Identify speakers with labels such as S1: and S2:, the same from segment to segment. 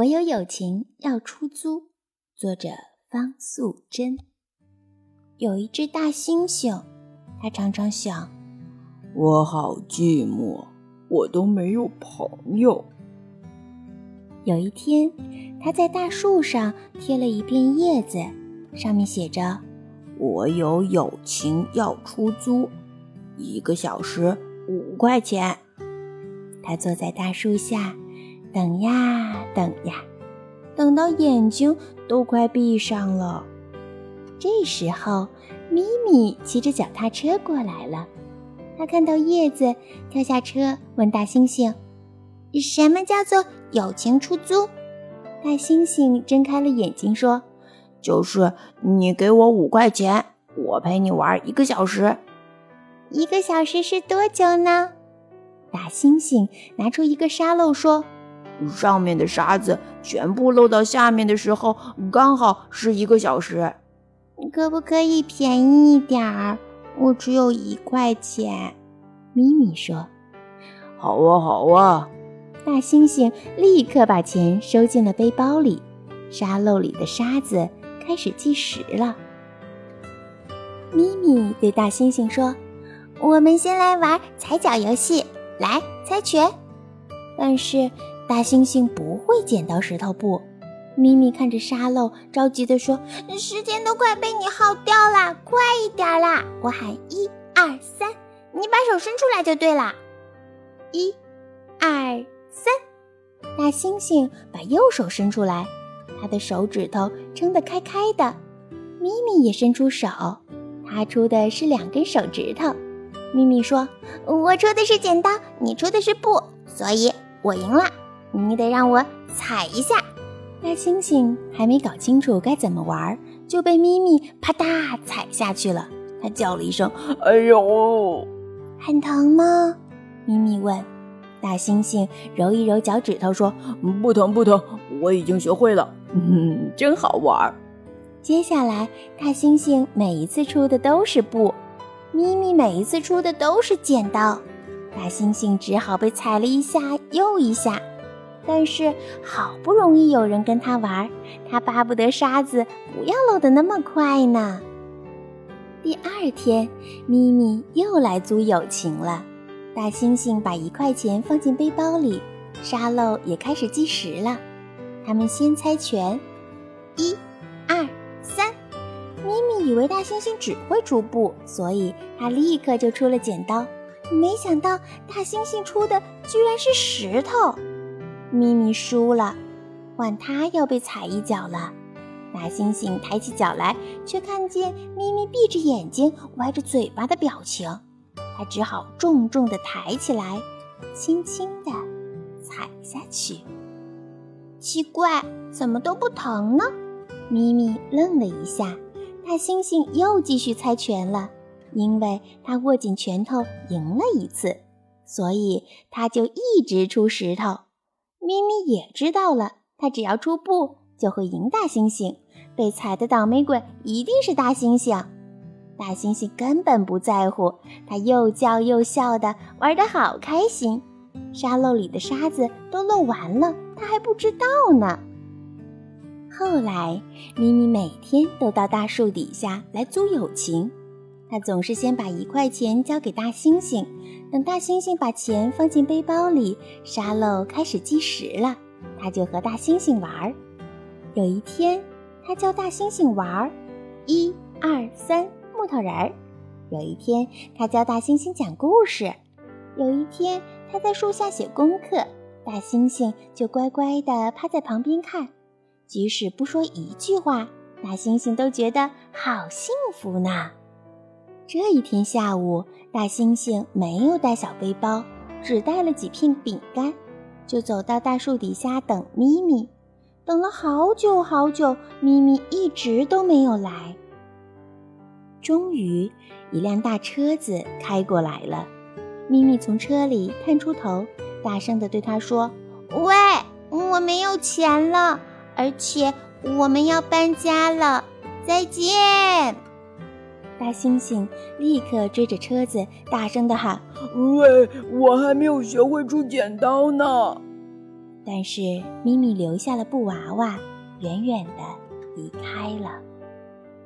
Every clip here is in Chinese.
S1: 我有友情要出租，作者方素珍。有一只大猩猩，它常常想：
S2: 我好寂寞，我都没有朋友。
S1: 有一天，它在大树上贴了一片叶子，上面写着：“
S2: 我有友情要出租，一个小时五块钱。”
S1: 它坐在大树下。等呀等呀，等到眼睛都快闭上了。这时候，咪咪骑着脚踏车过来了。他看到叶子，跳下车问大猩猩：“什么叫做友情出租？”大猩猩睁开了眼睛说：“
S2: 就是你给我五块钱，我陪你玩一个小时。
S1: 一个小时是多久呢？”大猩猩拿出一个沙漏说。
S2: 上面的沙子全部漏到下面的时候，刚好是一个小时。
S1: 可不可以便宜一点儿？我只有一块钱。咪咪说：“
S2: 好啊，好啊。”
S1: 大猩猩立刻把钱收进了背包里。沙漏里的沙子开始计时了。咪咪对大猩猩说：“我们先来玩踩脚游戏，来猜拳。”但是。大猩猩不会剪刀石头布，咪咪看着沙漏，着急地说：“时间都快被你耗掉了，快一点啦！我喊一二三，你把手伸出来就对了。一、二、三。”大猩猩把右手伸出来，他的手指头撑得开开的。咪咪也伸出手，他出的是两根手指头。咪咪说：“我出的是剪刀，你出的是布，所以我赢了。”你得让我踩一下，大猩猩还没搞清楚该怎么玩，就被咪咪啪嗒踩下去了。他叫了一声：“
S2: 哎呦，
S1: 很疼吗？”咪咪问。大猩猩揉一揉脚趾头说：“
S2: 不疼不疼，我已经学会了，嗯，真好玩。”
S1: 接下来，大猩猩每一次出的都是布，咪咪每一次出的都是剪刀，大猩猩只好被踩了一下又一下。但是好不容易有人跟他玩，他巴不得沙子不要漏得那么快呢。第二天，咪咪又来租友情了。大猩猩把一块钱放进背包里，沙漏也开始计时了。他们先猜拳，一、二、三。咪咪以为大猩猩只会出布，所以他立刻就出了剪刀。没想到大猩猩出的居然是石头。咪咪输了，换他要被踩一脚了。大猩猩抬起脚来，却看见咪咪闭着眼睛、歪着嘴巴的表情。他只好重重地抬起来，轻轻地踩下去。奇怪，怎么都不疼呢？咪咪愣了一下。大猩猩又继续猜拳了，因为他握紧拳头赢了一次，所以他就一直出石头。咪咪也知道了，他只要出布就会赢大猩猩，被踩的倒霉鬼一定是大猩猩。大猩猩根本不在乎，他又叫又笑的玩得好开心。沙漏里的沙子都漏完了，他还不知道呢。后来，咪咪每天都到大树底下来租友情。他总是先把一块钱交给大猩猩，等大猩猩把钱放进背包里，沙漏开始计时了，他就和大猩猩玩。有一天，他教大猩猩玩一二三木头人儿；有一天，他教大猩猩讲故事；有一天，他在树下写功课，大猩猩就乖乖地趴在旁边看，即使不说一句话，大猩猩都觉得好幸福呢。这一天下午，大猩猩没有带小背包，只带了几片饼干，就走到大树底下等咪咪。等了好久好久，咪咪一直都没有来。终于，一辆大车子开过来了，咪咪从车里探出头，大声地对他说：“喂，我没有钱了，而且我们要搬家了，再见。”大猩猩立刻追着车子，大声地喊：“
S2: 喂，我还没有学会出剪刀呢！”
S1: 但是咪咪留下了布娃娃，远远的离开了。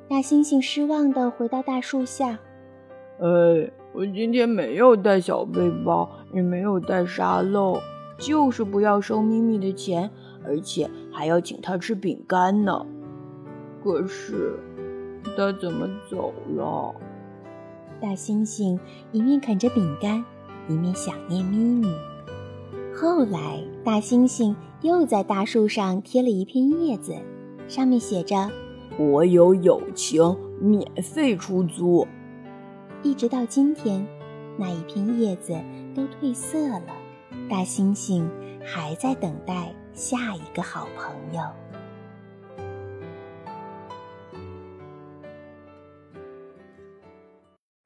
S1: 大猩猩失望的回到大树下。
S2: 哎，我今天没有带小背包，也没有带沙漏，就是不要收咪咪的钱，而且还要请他吃饼干呢。可是，他怎么走了？
S1: 大猩猩一面啃着饼干，一面想念咪咪。后来，大猩猩又在大树上贴了一片叶子，上面写着：“
S2: 我有友情，免费出租。”
S1: 一直到今天，那一片叶子都褪色了，大猩猩还在等待下一个好朋友。